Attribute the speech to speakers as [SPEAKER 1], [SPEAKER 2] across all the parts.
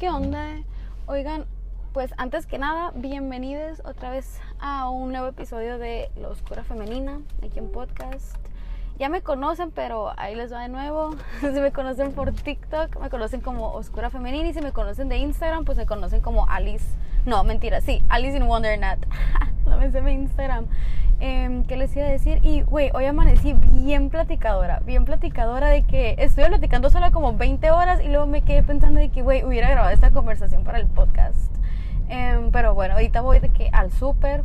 [SPEAKER 1] ¿Qué onda? Oigan, pues antes que nada, bienvenidos otra vez a un nuevo episodio de La Oscura Femenina, aquí en podcast. Ya me conocen, pero ahí les va de nuevo. Si me conocen por TikTok, me conocen como Oscura Femenina. Y si me conocen de Instagram, pues me conocen como Alice. No, mentira, sí, Alice in Wonderland. no me sé mi Instagram. Eh, ¿Qué les iba a decir? Y, güey, hoy amanecí bien platicadora, bien platicadora de que estoy platicando solo como 20 horas y luego me quedé pensando de que, güey, hubiera grabado esta conversación para el podcast. Eh, pero bueno, ahorita voy de que al súper.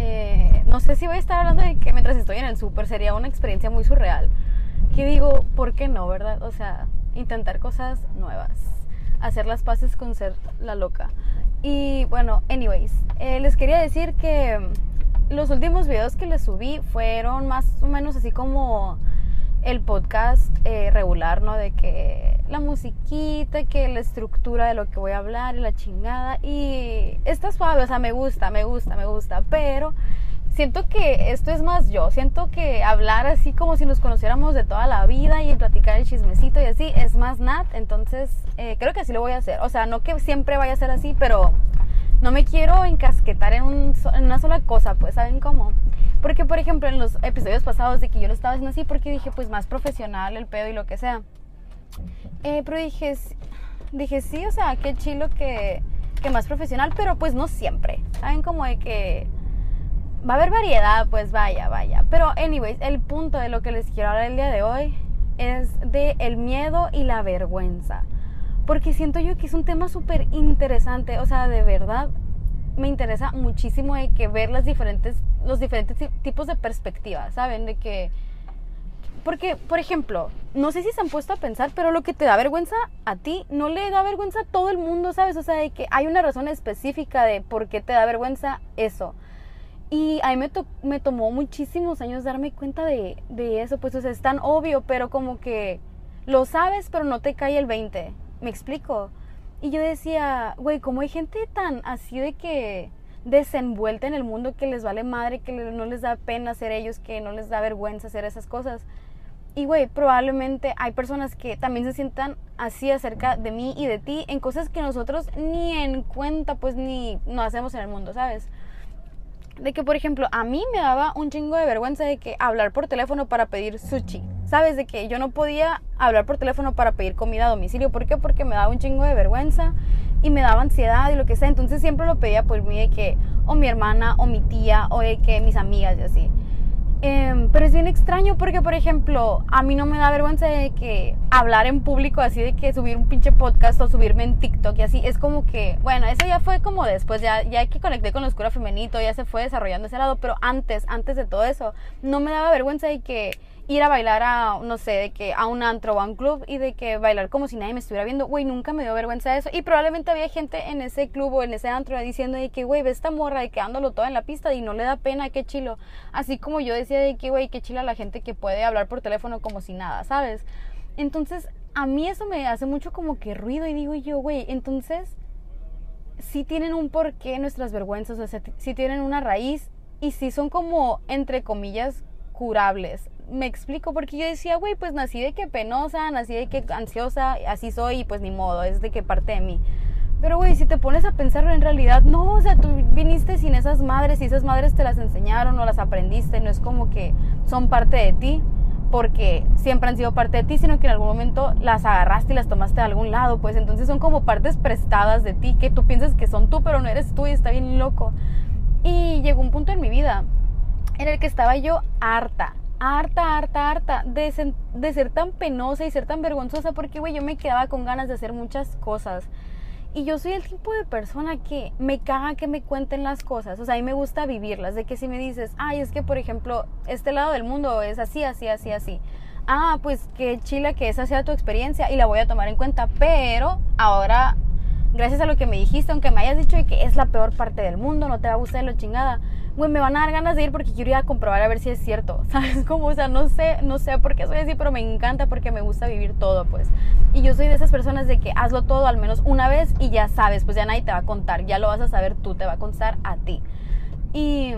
[SPEAKER 1] Eh, no sé si voy a estar hablando de que mientras estoy en el súper sería una experiencia muy surreal. Que digo, ¿por qué no, verdad? O sea, intentar cosas nuevas. Hacer las paces con ser la loca. Y bueno, anyways, eh, les quería decir que los últimos videos que les subí fueron más o menos así como el podcast eh, regular, ¿no? De que la musiquita, que la estructura de lo que voy a hablar y la chingada. Y está suave, o sea, me gusta, me gusta, me gusta. Pero siento que esto es más yo. Siento que hablar así como si nos conociéramos de toda la vida y platicar el chismecito y así es más nat. Entonces, eh, creo que así lo voy a hacer. O sea, no que siempre vaya a ser así, pero no me quiero encasquetar en, un, en, una sola cosa, pues, ¿saben cómo? Porque, por ejemplo, en los episodios pasados de que yo lo estaba haciendo así, porque dije, pues, más profesional el pedo y lo que sea. Eh, pero dije, dije, sí, o sea, qué chilo que, que más profesional, pero pues no siempre. ¿Saben? Como de que va a haber variedad, pues vaya, vaya. Pero, anyways, el punto de lo que les quiero hablar el día de hoy es de el miedo y la vergüenza porque siento yo que es un tema súper interesante, o sea, de verdad me interesa muchísimo de que ver las diferentes, los diferentes tipos de perspectivas, ¿saben? De que, porque, por ejemplo, no sé si se han puesto a pensar, pero lo que te da vergüenza a ti no le da vergüenza a todo el mundo, ¿sabes? O sea, de que hay una razón específica de por qué te da vergüenza eso. Y a mí me, to me tomó muchísimos años darme cuenta de, de eso, pues o sea, es tan obvio, pero como que lo sabes, pero no te cae el 20. ¿Me explico? Y yo decía, güey, ¿cómo hay gente tan así de que desenvuelta en el mundo que les vale madre, que no les da pena ser ellos, que no les da vergüenza hacer esas cosas? Y, güey, probablemente hay personas que también se sientan así acerca de mí y de ti en cosas que nosotros ni en cuenta, pues, ni no hacemos en el mundo, ¿sabes? De que, por ejemplo, a mí me daba un chingo de vergüenza de que hablar por teléfono para pedir sushi. ¿Sabes? De que yo no podía hablar por teléfono para pedir comida a domicilio. ¿Por qué? Porque me daba un chingo de vergüenza y me daba ansiedad y lo que sea. Entonces siempre lo pedía por mí de que, o mi hermana, o mi tía, o de que mis amigas y así. Eh, pero es bien extraño porque, por ejemplo, a mí no me da vergüenza de que hablar en público así, de que subir un pinche podcast o subirme en TikTok y así. Es como que, bueno, eso ya fue como después, ya, ya que conecté con la oscura femenito, ya se fue desarrollando ese lado. Pero antes, antes de todo eso, no me daba vergüenza de que ir a bailar a, no sé, de que a un antro o a un club y de que bailar como si nadie me estuviera viendo, güey, nunca me dio vergüenza eso. Y probablemente había gente en ese club o en ese antro diciendo de que, güey, ve esta morra de que ándalo toda en la pista y no le da pena, qué chilo. Así como yo decía de que, güey, qué chila la gente que puede hablar por teléfono como si nada, ¿sabes? Entonces, a mí eso me hace mucho como que ruido y digo yo, güey, entonces, sí tienen un porqué nuestras vergüenzas, o sí tienen una raíz y sí son como, entre comillas, curables me explico, porque yo decía, güey, pues nací de que penosa, nací de que ansiosa, así soy y pues ni modo, es de que parte de mí. Pero, güey, si te pones a pensarlo en realidad, no, o sea, tú viniste sin esas madres y esas madres te las enseñaron o las aprendiste, no es como que son parte de ti, porque siempre han sido parte de ti, sino que en algún momento las agarraste y las tomaste de algún lado, pues entonces son como partes prestadas de ti, que tú piensas que son tú, pero no eres tú y está bien loco. Y llegó un punto en mi vida en el que estaba yo harta, harta, harta, harta de, ser tan penosa y ser tan vergonzosa porque, güey, yo me quedaba con ganas de hacer muchas cosas. Y yo soy el tipo de persona que me caga que me cuenten las cosas. O sea, a mí me gusta vivirlas. De que si me dices, ay, es que, por ejemplo, este lado del mundo es así, así, así, así. Ah, pues qué chila que esa sea tu experiencia y la voy a tomar en cuenta. Pero ahora, gracias a lo que me dijiste, aunque me hayas dicho que es la peor parte del mundo, no te va a gustar lo chingada güey, me van a dar ganas de ir porque quiero ir a comprobar a ver si es cierto, ¿sabes? Como, o sea, no sé, no sé por qué soy así, pero me encanta porque me gusta vivir todo, pues. Y yo soy de esas personas de que hazlo todo al menos una vez y ya sabes, pues ya nadie te va a contar, ya lo vas a saber tú, te va a contar a ti. Y,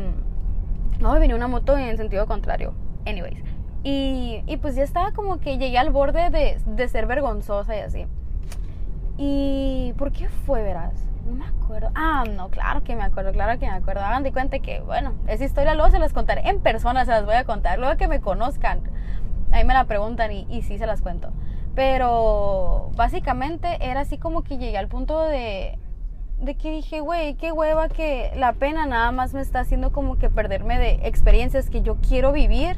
[SPEAKER 1] no, me venía una moto en sentido contrario, anyways. Y, y pues ya estaba como que llegué al borde de, de ser vergonzosa y así. ¿Y por qué fue, verás? No me acuerdo. Ah, no, claro que me acuerdo, claro que me acuerdo. Hagan de cuenta que, bueno, esa historia luego se las contaré en persona, se las voy a contar. Luego que me conozcan, ahí me la preguntan y, y sí se las cuento. Pero básicamente era así como que llegué al punto de, de que dije, güey, qué hueva que la pena nada más me está haciendo como que perderme de experiencias que yo quiero vivir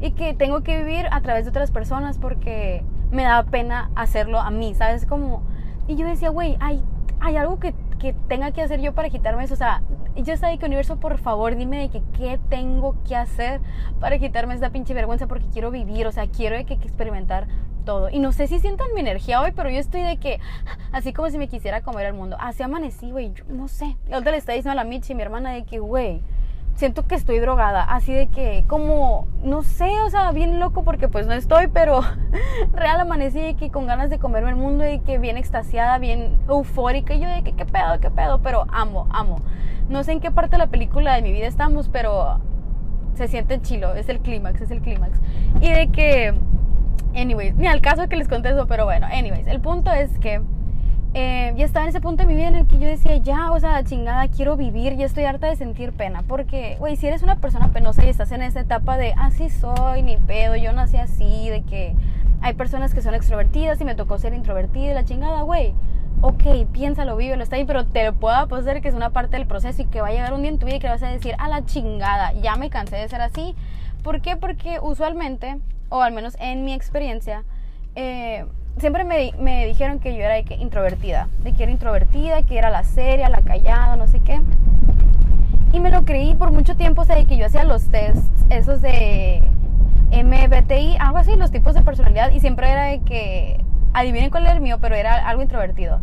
[SPEAKER 1] y que tengo que vivir a través de otras personas porque me da pena hacerlo a mí, ¿sabes? Como, y yo decía, güey, hay, hay algo que, que, tenga que hacer yo para quitarme eso, o sea, yo de que universo, por favor, dime de que qué tengo que hacer para quitarme esta pinche vergüenza porque quiero vivir, o sea, quiero de que, experimentar todo. Y no sé si sientan mi energía hoy, pero yo estoy de que, así como si me quisiera comer el mundo. Así amanecí, güey, no sé. Ahorita le está diciendo a la Michi, mi hermana, de que, güey, siento que estoy drogada, así de que como, no sé, o sea, bien loco porque pues no estoy, pero real amanecí de que con ganas de comerme el mundo y que bien extasiada, bien eufórica y yo de que qué pedo, qué pedo, pero amo, amo. No sé en qué parte de la película de mi vida estamos, pero se siente chilo, es el clímax, es el clímax. Y de que, anyways, ni al caso que les contesto, pero bueno, anyways, el punto es que eh, ya estaba en ese punto de mi vida en el que yo decía, ya, o sea, chingada, quiero vivir, ya estoy harta de sentir pena. Porque, güey, si eres una persona penosa y estás en esa etapa de, así soy, ni pedo, yo nací así, de que hay personas que son extrovertidas y me tocó ser introvertida la chingada, güey. Ok, piénsalo, vívelo, está ahí, pero te puedo apostar que es una parte del proceso y que va a llegar un día en tu vida y que vas a decir, a la chingada, ya me cansé de ser así. ¿Por qué? Porque usualmente, o al menos en mi experiencia, eh, siempre me, me, dijeron que yo era de que introvertida, de que era introvertida, que era la seria, la callada, no sé qué. Y me lo creí por mucho tiempo, o sea, de que yo hacía los tests, esos de MBTI, algo así, los tipos de personalidad, y siempre era de que, adivinen cuál era el mío, pero era algo introvertido.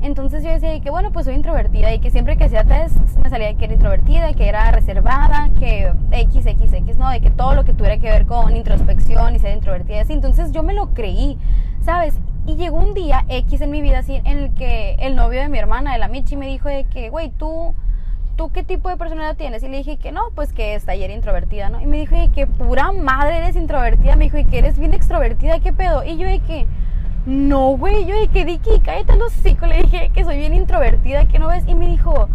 [SPEAKER 1] Entonces yo decía que bueno, pues soy introvertida y que siempre que hacía test me salía que era introvertida, que era reservada, que X, X, X, ¿no? De que todo lo que tuviera que ver con introspección y ser introvertida, así. Entonces yo me lo creí, ¿sabes? Y llegó un día X en mi vida así en el que el novio de mi hermana, de la Michi, me dijo de que, güey, tú, ¿tú qué tipo de personalidad tienes? Y le dije que no, pues que es taller introvertida, ¿no? Y me dijo de que pura madre eres introvertida, me dijo y que eres bien extrovertida, ¿qué pedo? Y yo de que no, güey, yo que Dicky, cállate los hocico, le dije que soy bien introvertida, que no ves, y me dijo,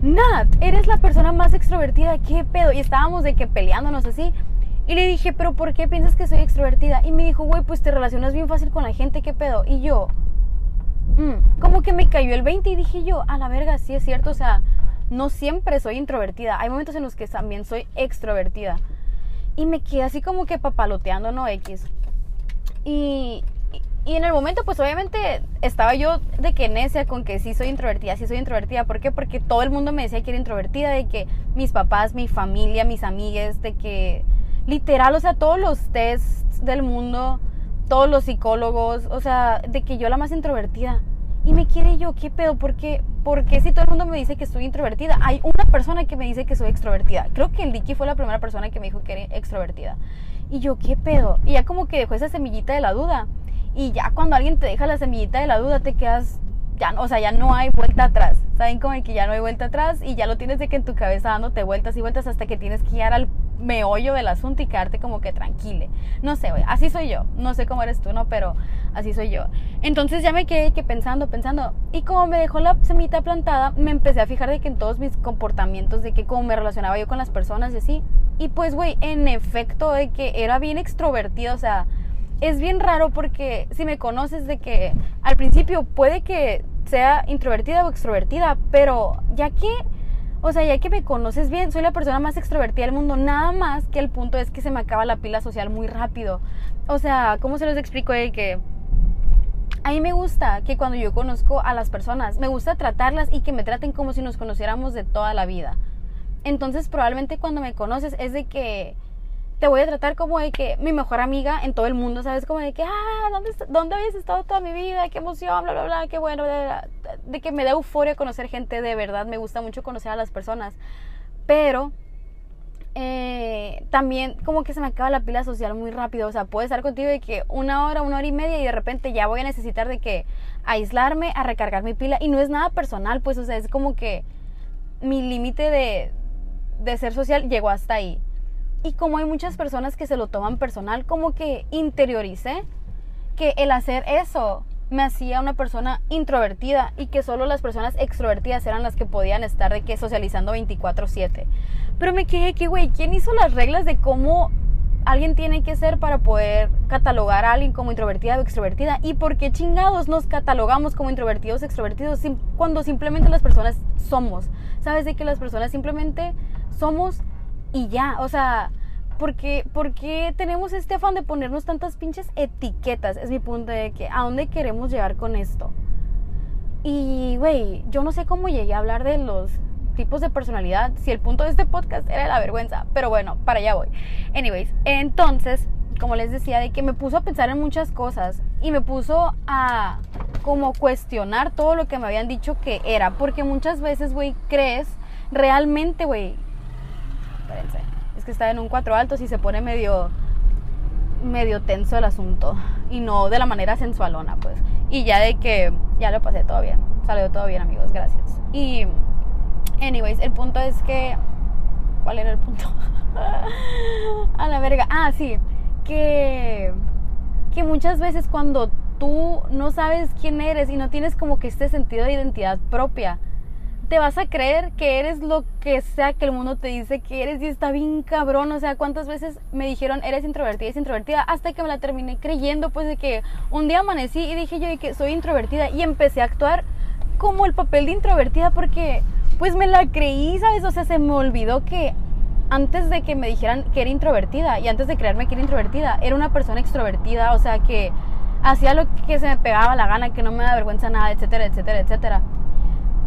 [SPEAKER 1] Nat, eres la persona más extrovertida, ¿qué pedo? Y estábamos de que peleándonos así, y le dije, pero ¿por qué piensas que soy extrovertida? Y me dijo, güey, pues te relacionas bien fácil con la gente, ¿qué pedo? Y yo, mmm, como que me cayó el 20 y dije yo, a la verga, sí es cierto, o sea, no siempre soy introvertida, hay momentos en los que también soy extrovertida. Y me quedé así como que papaloteando, no X. Y, y en el momento, pues obviamente estaba yo de que necia con que sí soy introvertida, sí soy introvertida. ¿Por qué? Porque todo el mundo me decía que era introvertida, de que mis papás, mi familia, mis amigues, de que literal, o sea, todos los tests del mundo, todos los psicólogos, o sea, de que yo la más introvertida. Y me quiere yo, ¿qué pedo? ¿Por qué? Porque si todo el mundo me dice que soy introvertida, hay una persona que me dice que soy extrovertida. Creo que el Dicky fue la primera persona que me dijo que era extrovertida. Y yo, ¿qué pedo? Y ya como que dejó esa semillita de la duda. Y ya cuando alguien te deja la semillita de la duda, te quedas, ya, o sea, ya no hay vuelta atrás. ¿Saben como que ya no hay vuelta atrás? Y ya lo tienes de que en tu cabeza dándote vueltas y vueltas hasta que tienes que llegar al meollo del asunto y quedarte como que tranquile. No sé, güey, así soy yo. No sé cómo eres tú, ¿no? Pero así soy yo. Entonces ya me quedé que pensando, pensando. Y como me dejó la semillita plantada, me empecé a fijar de que en todos mis comportamientos, de que cómo me relacionaba yo con las personas y así. Y pues, güey, en efecto, de que era bien extrovertida, o sea es bien raro porque si me conoces de que al principio puede que sea introvertida o extrovertida, pero ya que, o sea, ya que me conoces bien, soy la persona más extrovertida del mundo, nada más que el punto es que se me acaba la pila social muy rápido. O sea, ¿cómo se los explico de que a mí me gusta que cuando yo conozco a las personas, me gusta tratarlas y que me traten como si nos conociéramos de toda la vida. Entonces, probablemente cuando me conoces es de que te voy a tratar como de que mi mejor amiga en todo el mundo, ¿sabes? Como de que, ah, ¿dónde, dónde habías estado toda mi vida? Qué emoción, bla, bla, bla, qué bueno, de que me da euforia conocer gente de verdad, me gusta mucho conocer a las personas, pero eh, también como que se me acaba la pila social muy rápido, o sea, puedo estar contigo de que una hora, una hora y media y de repente ya voy a necesitar de que aislarme, a recargar mi pila y no es nada personal, pues, o sea, es como que mi límite de, de ser social llegó hasta ahí. Y como hay muchas personas que se lo toman personal, como que interioricé que el hacer eso me hacía una persona introvertida y que solo las personas extrovertidas eran las que podían estar de que socializando 24/7. Pero me quedé que, güey, ¿quién hizo las reglas de cómo alguien tiene que ser para poder catalogar a alguien como introvertida o extrovertida? ¿Y por qué chingados nos catalogamos como introvertidos o extrovertidos cuando simplemente las personas somos? ¿Sabes? De que las personas simplemente somos y ya, o sea ¿por qué, tenemos este afán de ponernos tantas pinches etiquetas? Es mi punto de que, ¿a dónde queremos llegar con esto? Y, güey, yo no sé cómo llegué a hablar de los tipos de personalidad, si el punto de este podcast era la vergüenza, pero bueno, para allá voy. Anyways, entonces, como les decía, de que me puso a pensar en muchas cosas y me puso a como cuestionar todo lo que me habían dicho que era, porque muchas veces, güey, crees realmente, güey, que está en un cuatro altos y se pone medio medio tenso el asunto. Y no de la manera sensualona pues. Y ya de que ya lo pasé todo bien. Salió todo bien amigos. Gracias. Y anyways el punto es que ¿cuál era el punto? a la verga. Ah sí. Que que muchas veces cuando tú no sabes quién eres y no tienes como que este sentido de identidad propia te vas a creer que eres lo que sea que el mundo te dice que eres y está bien cabrón. O sea, cuántas veces me dijeron eres introvertida, es introvertida, hasta que me la terminé creyendo, pues de que un día amanecí y dije yo que soy introvertida y empecé a actuar como el papel de introvertida porque pues me la creí, ¿sabes? O sea, se me olvidó que antes de que me dijeran que era introvertida y antes de creerme que era introvertida, era una persona extrovertida, o sea, que hacía lo que se me pegaba la gana, que no me da vergüenza nada, etcétera, etcétera, etcétera.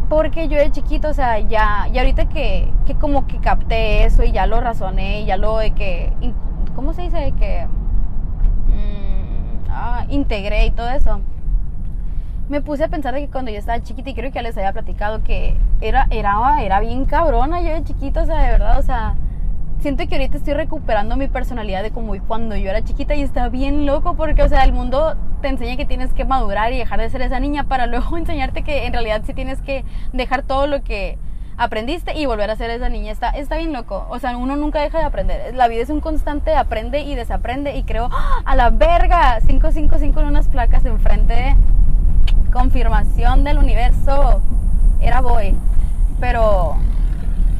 [SPEAKER 1] Porque yo de chiquito, o sea, ya, y ahorita que, que como que capté eso y ya lo razoné y ya lo de que, ¿cómo se dice? De que mm, ah, integré y todo eso. Me puse a pensar de que cuando yo estaba chiquita, y creo que ya les había platicado que era, era, era bien cabrona yo de chiquito, o sea, de verdad, o sea, siento que ahorita estoy recuperando mi personalidad de como cuando yo era chiquita y está bien loco porque, o sea, el mundo te enseña que tienes que madurar y dejar de ser esa niña para luego enseñarte que en realidad sí tienes que dejar todo lo que aprendiste y volver a ser esa niña. Está, está bien loco. O sea, uno nunca deja de aprender. La vida es un constante aprende y desaprende y creo, ¡ah! a la verga, 555 en unas placas enfrente. Confirmación del universo. Era boy. Pero,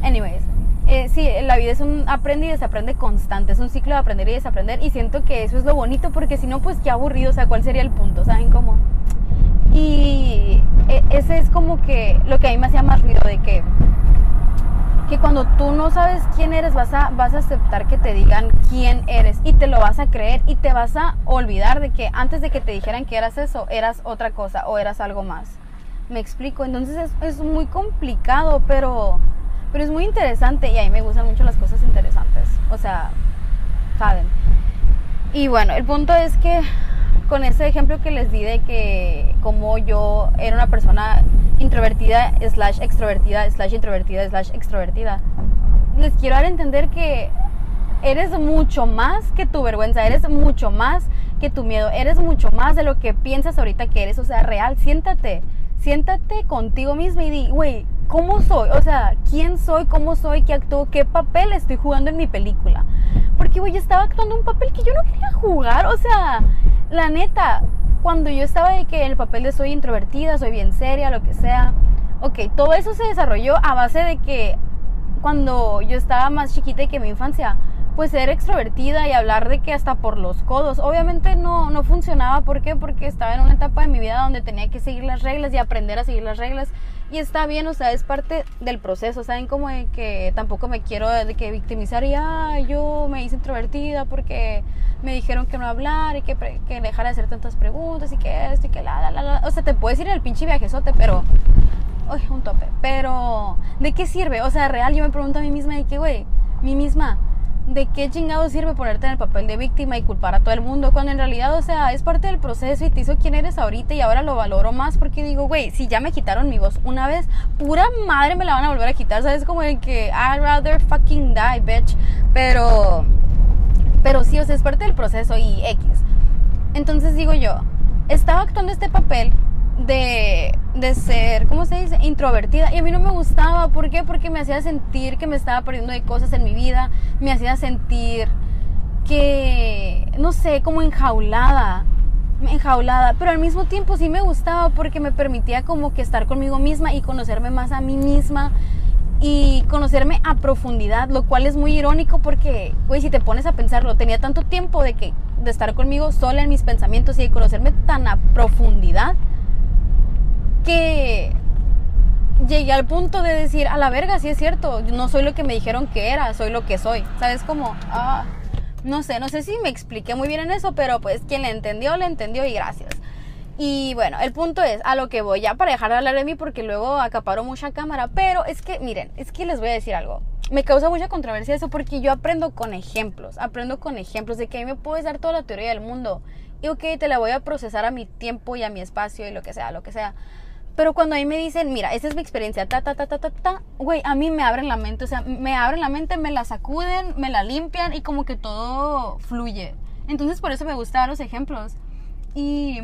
[SPEAKER 1] anyways, eh, sí, la vida es un aprende y desaprende constante, es un ciclo de aprender y desaprender y siento que eso es lo bonito porque si no, pues qué aburrido, o sea, ¿cuál sería el punto? ¿Saben cómo? Y e, ese es como que lo que a mí me hacía más ruido de que, que cuando tú no sabes quién eres vas a, vas a aceptar que te digan quién eres y te lo vas a creer y te vas a olvidar de que antes de que te dijeran que eras eso, eras otra cosa o eras algo más. Me explico, entonces es, es muy complicado, pero pero es muy interesante y a mí me gustan mucho las cosas interesantes. O sea, saben. Y bueno, el punto es que con ese ejemplo que les di de que como yo era una persona introvertida, slash extrovertida, slash introvertida, slash extrovertida, les quiero dar a entender que eres mucho más que tu vergüenza, eres mucho más que tu miedo, eres mucho más de lo que piensas ahorita que eres, o sea, real, siéntate, siéntate contigo mismo y di, güey, ¿cómo soy? O sea, ¿quién soy? ¿Cómo soy? ¿Qué actúo? ¿Qué papel estoy jugando en mi película? Porque, güey, yo estaba actuando un papel que yo no quería jugar. O sea, la neta, cuando yo estaba de que el papel de soy introvertida, soy bien seria, lo que sea. Ok, todo eso se desarrolló a base de que cuando yo estaba más chiquita y que mi infancia, pues ser extrovertida y hablar de que hasta por los codos. Obviamente no, no funcionaba. ¿Por qué? Porque estaba en una etapa de mi vida donde tenía que seguir las reglas y aprender a seguir las reglas. Y está bien, o sea, es parte del proceso. Saben como de que tampoco me quiero de que victimizar y ah, yo me hice introvertida porque me dijeron que no hablar y que, que dejara de hacer tantas preguntas y que esto y que la, la, la, O sea, te puedes ir el pinche viajezote, pero. Uy, un tope. Pero, ¿de qué sirve? O sea, real, yo me pregunto a mí misma de que, güey, mí misma ¿de qué chingado sirve ponerte en el papel de víctima y culpar a todo el mundo? Cuando en realidad, o sea, es parte del proceso y te hizo quién eres ahorita y ahora lo valoro más porque digo, güey, si ya me quitaron mi voz una vez, pura madre me la van a volver a quitar, ¿sabes? Como de que I'd rather fucking die, bitch. Pero, pero sí, o sea, es parte del proceso y X. Entonces digo yo, estaba actuando este papel de, de, ser, ¿cómo se dice? Introvertida. Y a mí no me gustaba. ¿Por qué? Porque me hacía sentir que me estaba perdiendo de cosas en mi vida. Me hacía sentir que, no sé, como enjaulada. enjaulada, pero al mismo tiempo sí me gustaba porque me permitía como que estar conmigo misma y conocerme más a mí misma y conocerme a profundidad, lo cual es muy irónico porque, güey, si te pones a pensarlo, tenía tanto tiempo de que de estar conmigo sola en mis pensamientos y de conocerme tan a profundidad que llegué al punto de decir, a la verga, sí es cierto, no soy lo que me dijeron que era, soy lo que soy. ¿Sabes cómo? Ah, no sé, no sé si me expliqué muy bien en eso, pero pues quien le entendió, le entendió y gracias. Y bueno, el punto es a lo que voy, ya para dejar de hablar de mí porque luego acaparo mucha cámara, pero es que, miren, es que les voy a decir algo. Me causa mucha controversia eso porque yo aprendo con ejemplos, aprendo con ejemplos de que a mí me puedes dar toda la teoría del mundo y ok, te la voy a procesar a mi tiempo y a mi espacio y lo que sea, lo que sea. Pero cuando ahí me dicen, mira, esa es mi experiencia, ta, ta, ta, ta, ta, ta, güey, a mí me abren la mente, o sea, me abren la mente, me la sacuden, me la limpian y como que todo fluye. Entonces por eso me gustan los ejemplos. Y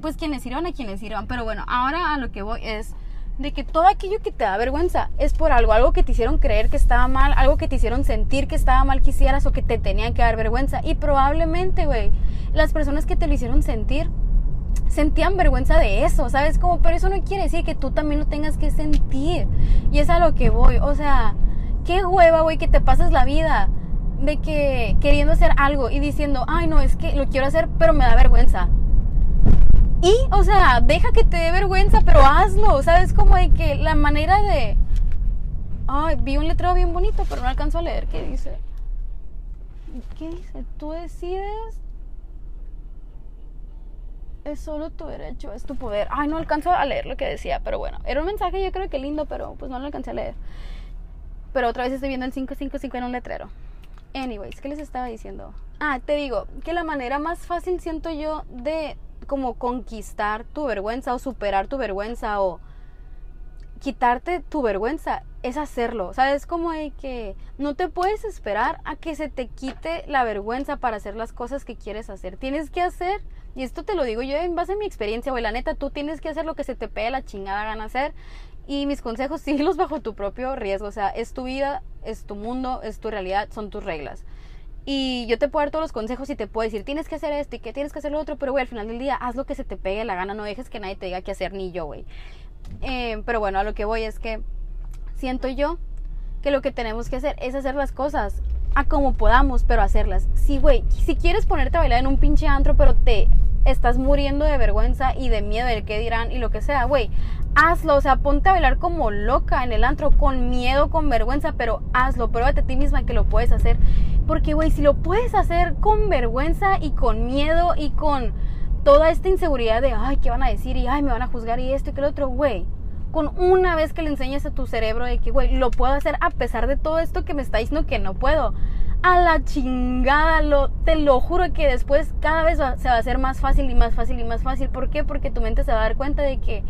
[SPEAKER 1] pues quienes sirvan a quienes sirvan. Pero bueno, ahora a lo que voy es de que todo aquello que te da vergüenza es por algo, algo que te hicieron creer que estaba mal, algo que te hicieron sentir que estaba mal que hicieras o que te tenían que dar vergüenza. Y probablemente, güey, las personas que te lo hicieron sentir sentían vergüenza de eso, ¿sabes? Como, pero eso no quiere decir que tú también lo tengas que sentir. Y es a lo que voy, o sea, qué hueva, güey, que te pases la vida de que queriendo hacer algo y diciendo, ay, no, es que lo quiero hacer, pero me da vergüenza. Y, o sea, deja que te dé vergüenza, pero hazlo, ¿sabes? Como de que la manera de... Ay, vi un letrero bien bonito, pero no alcanzo a leer. ¿Qué dice? ¿Qué dice? Tú decides es solo tu derecho, es tu poder. Ay, no alcanzo a leer lo que decía, pero bueno, era un mensaje yo creo que lindo, pero pues no lo alcancé a leer. Pero otra vez estoy viendo el 555 en un letrero. Anyways, ¿qué les estaba diciendo? Ah, te digo que la manera más fácil siento yo de como conquistar tu vergüenza o superar tu vergüenza o quitarte tu vergüenza es hacerlo. ¿Sabes? Como de que no te puedes esperar a que se te quite la vergüenza para hacer las cosas que quieres hacer. Tienes que hacer y esto te lo digo yo en base a mi experiencia, güey. La neta, tú tienes que hacer lo que se te pegue la chingada gana hacer. Y mis consejos, síguelos bajo tu propio riesgo. O sea, es tu vida, es tu mundo, es tu realidad, son tus reglas. Y yo te puedo dar todos los consejos y te puedo decir, tienes que hacer esto y que tienes que hacer lo otro, pero güey, al final del día, haz lo que se te pegue la gana, no dejes que nadie te diga qué hacer, ni yo, güey. Eh, pero bueno, a lo que voy es que siento yo que lo que tenemos que hacer es hacer las cosas a como podamos, pero hacerlas. Sí, güey, si quieres ponerte a bailar en un pinche antro, pero te estás muriendo de vergüenza y de miedo del que dirán y lo que sea, güey, hazlo, o sea, ponte a bailar como loca en el antro, con miedo, con vergüenza, pero hazlo, pruébate a ti misma que lo puedes hacer. Porque, güey, si lo puedes hacer con vergüenza y con miedo y con toda esta inseguridad de, ay, ¿qué van a decir? Y, ay, me van a juzgar y esto y que lo otro, güey. Con una vez que le enseñes a tu cerebro de que, güey, lo puedo hacer a pesar de todo esto que me está diciendo que no puedo a la chingada, lo, te lo juro que después cada vez se va a hacer más fácil y más fácil y más fácil. ¿Por qué? Porque tu mente se va a dar cuenta de que,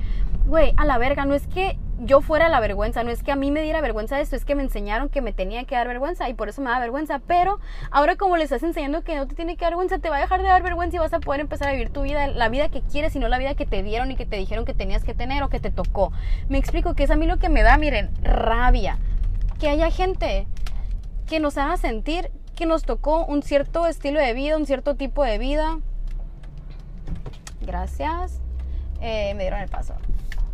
[SPEAKER 1] güey, a la verga, no es que yo fuera la vergüenza, no es que a mí me diera vergüenza esto, es que me enseñaron que me tenía que dar vergüenza y por eso me da vergüenza. Pero ahora como le estás enseñando que no te tiene que dar vergüenza, te va a dejar de dar vergüenza y vas a poder empezar a vivir tu vida, la vida que quieres y no la vida que te dieron y que te dijeron que tenías que tener o que te tocó. Me explico que es a mí lo que me da, miren, rabia. Que haya gente que nos haga sentir que nos tocó un cierto estilo de vida, un cierto tipo de vida. Gracias. Eh, me dieron el paso.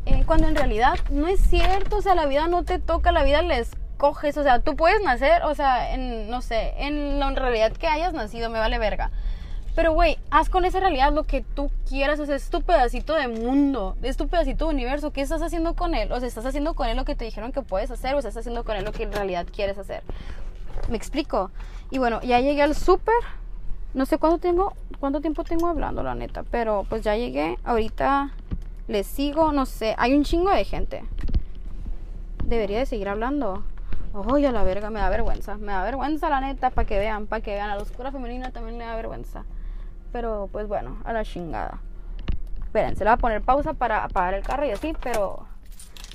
[SPEAKER 1] Eh, cuando en realidad no es cierto, o sea, la vida no te toca, la vida les coges, o sea, tú puedes nacer, o sea, en, no sé, en la realidad que hayas nacido, me vale verga. Pero, güey, haz con esa realidad lo que tú quieras. O sea, es tu pedacito de mundo, es tu pedacito de universo. ¿Qué estás haciendo con él? O sea, ¿estás haciendo con él lo que te dijeron que puedes hacer o estás haciendo con él lo que en realidad quieres hacer? ¿Me explico? Y bueno, ya llegué al súper. No sé cuánto tengo, cuánto tiempo tengo hablando, la neta. Pero pues ya llegué. Ahorita les sigo, no sé. Hay un chingo de gente. Debería de seguir hablando. Ay, a la verga, me da vergüenza. Me da vergüenza, la neta, para que vean, para que vean. A la oscura femenina también le da vergüenza. Pero pues bueno, a la chingada. Esperen, se le va a poner pausa para apagar el carro y así, pero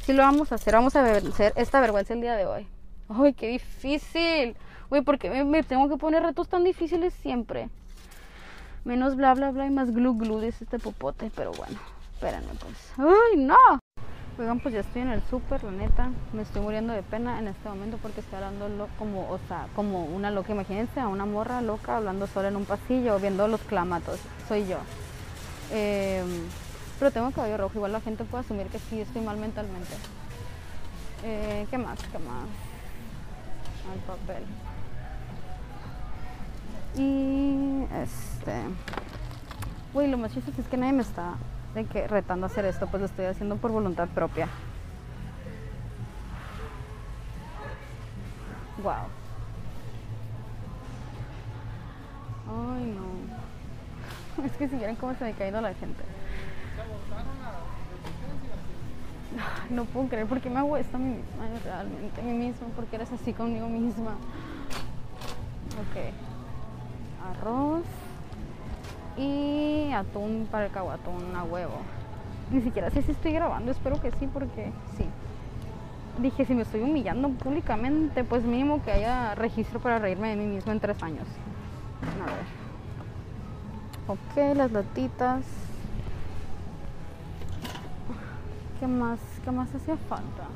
[SPEAKER 1] sí lo vamos a hacer. Vamos a vencer esta vergüenza el día de hoy. Ay, qué difícil. Güey, porque me, me, tengo que poner retos tan difíciles siempre. Menos bla bla bla y más glu glu dice este popote. Pero bueno, espérenme pues. ¡Ay, no! Oigan, pues ya estoy en el súper, la neta. Me estoy muriendo de pena en este momento porque estoy hablando como, o sea, como una loca. Imagínense a una morra loca hablando sola en un pasillo viendo los clamatos. Soy yo. Eh, pero tengo cabello rojo, igual la gente puede asumir que sí estoy mal mentalmente. Eh, ¿Qué más? ¿Qué más? Al papel. Y este. Güey, lo más chistoso es que nadie me está de que retando a hacer esto, pues lo estoy haciendo por voluntad propia. Wow. Ay, no. Es que si vieran cómo se me ha caído la gente. No puedo creer por qué me hago esto a mí misma, realmente, a mí misma, porque eres así conmigo misma. Ok. Arroz y atún para el caguatón a huevo. Ni siquiera sé si estoy grabando, espero que sí, porque sí. Dije, si me estoy humillando públicamente, pues mínimo que haya registro para reírme de mí mismo en tres años. A ver. Ok, las latitas. ¿Qué más? ¿Qué más hacía falta?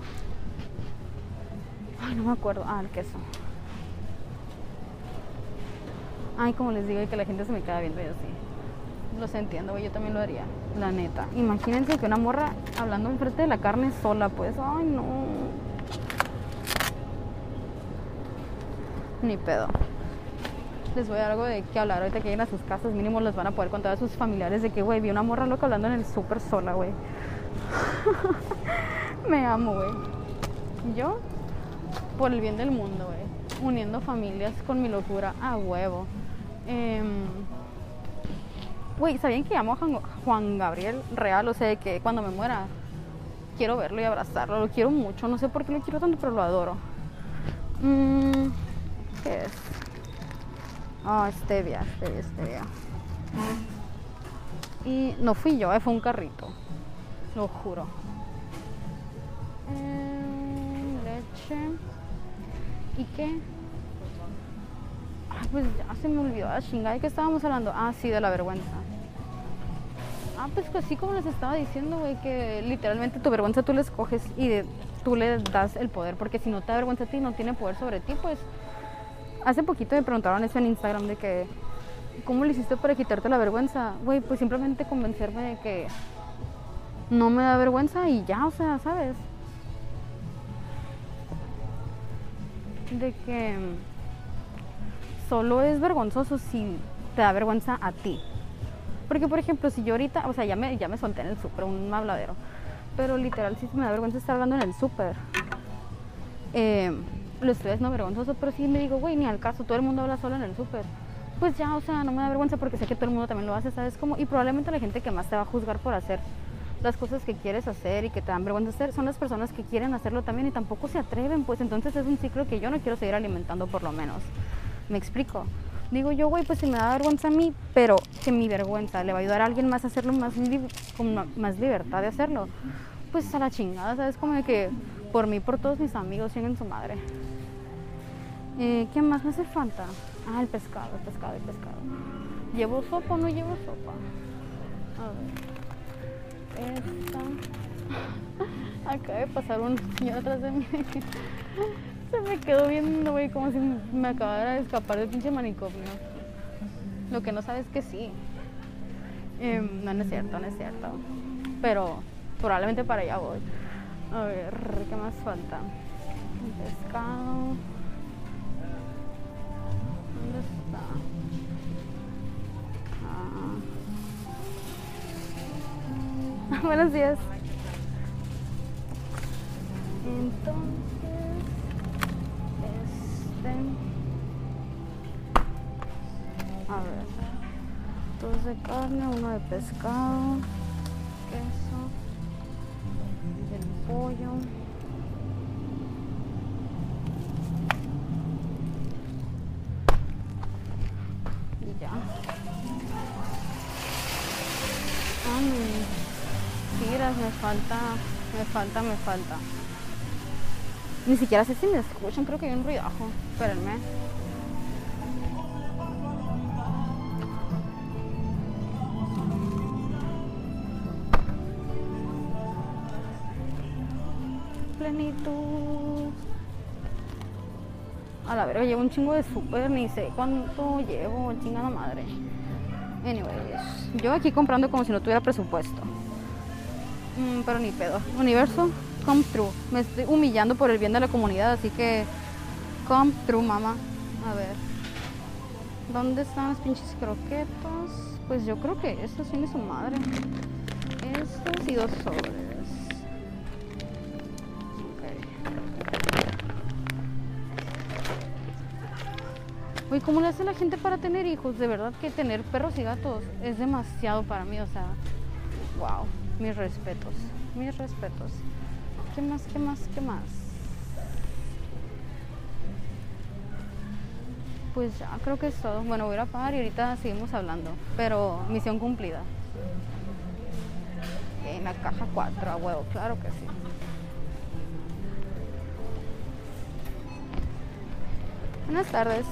[SPEAKER 1] Ay, no me acuerdo. Ah, el queso. Ay, como les digo, y que la gente se me queda viendo y así. Los entiendo, güey, yo también lo haría, la neta. Imagínense que una morra hablando enfrente de la carne sola, pues, ay, no. Ni pedo. Les voy a dar algo de qué hablar ahorita que lleguen a sus casas, mínimo les van a poder contar a sus familiares de que, güey, vi una morra loca hablando en el súper sola, güey. Me amo, güey. Yo, por el bien del mundo, güey. Uniendo familias con mi locura a huevo. Em, güey, ¿sabían que llamo a Juan, Gabriel Real? O sea, que cuando me muera quiero verlo y abrazarlo. Lo quiero mucho. No sé por qué lo quiero tanto, pero lo adoro. Mm, ¿Qué es? Ah, oh, stevia, stevia, stevia. Y no fui yo, eh, fue un carrito. Lo juro. Eh, leche. ¿Y qué? Pues ya se me olvidó la chingada de qué estábamos hablando. Ah, sí, de la vergüenza. Ah, pues así como les estaba diciendo, güey, que literalmente tu vergüenza tú la escoges y tú le das el poder, porque si no te da vergüenza a ti, no tiene poder sobre ti, pues... Hace poquito me preguntaron eso en Instagram de que, ¿cómo le hiciste para quitarte la vergüenza? Güey, pues simplemente convencerme de que no me da vergüenza y ya, o sea, ¿sabes? De que solo es vergonzoso si te da vergüenza a ti. Porque, por ejemplo, si yo ahorita, o sea, ya me, ya me solté en el súper, un habladero, pero literal sí me da vergüenza estar hablando en el súper. Eh, lo estoy haciendo vergonzoso, pero sí me digo, güey, ni al caso, todo el mundo habla solo en el súper. Pues ya, o sea, no me da vergüenza porque sé que todo el mundo también lo hace, ¿sabes? Como, y probablemente la gente que más te va a juzgar por hacer las cosas que quieres hacer y que te dan vergüenza hacer son las personas que quieren hacerlo también y tampoco se atreven, pues entonces es un ciclo que yo no quiero seguir alimentando por lo menos. ¿Me explico? Digo yo, güey, pues si me da vergüenza a mí, pero que mi vergüenza le va a ayudar a alguien más a hacerlo más con más libertad de hacerlo, pues a la chingada, ¿sabes? Como de que por mí, por todos mis amigos, siguen su madre. Eh, ¿Qué más me hace falta? Ah, el pescado, el pescado, el pescado. ¿Llevo sopa o no llevo sopa? A ver. Esta. Acaba de pasar un señor atrás de mí. Se me quedó viendo, güey, como si me acabara de escapar del pinche manicomio. Lo que no sabes que sí. Em, no, no es cierto, no es cierto. Pero probablemente para allá voy. A ver, ¿qué más falta? pescado. ¿Dónde está? Ah. Buenos días. Entonces. A ver. Dos de carne, uno de pescado, queso, el pollo. Y ya. Ay, tiras, me falta, me falta, me falta. Ni siquiera sé si me escuchan, creo que hay un ruidajo. Espérenme. Plenitud. A la verga, llevo un chingo de súper, ni sé cuánto llevo, chingada madre. Anyways, yo aquí comprando como si no tuviera presupuesto. Mm, pero ni pedo. Universo, come through. Me estoy humillando por el bien de la comunidad, así que come through, mamá. A ver. ¿Dónde están las pinches croquetas? Pues yo creo que estos tiene su madre. Estos y dos sobres. Uy, ¿cómo le hace la gente para tener hijos? De verdad que tener perros y gatos es demasiado para mí, o sea, wow, mis respetos, mis respetos. ¿Qué más, qué más, qué más? Pues ya, creo que es todo. Bueno, voy a ir a pagar y ahorita seguimos hablando, pero misión cumplida. En la caja 4, a huevo, claro que sí. Buenas tardes.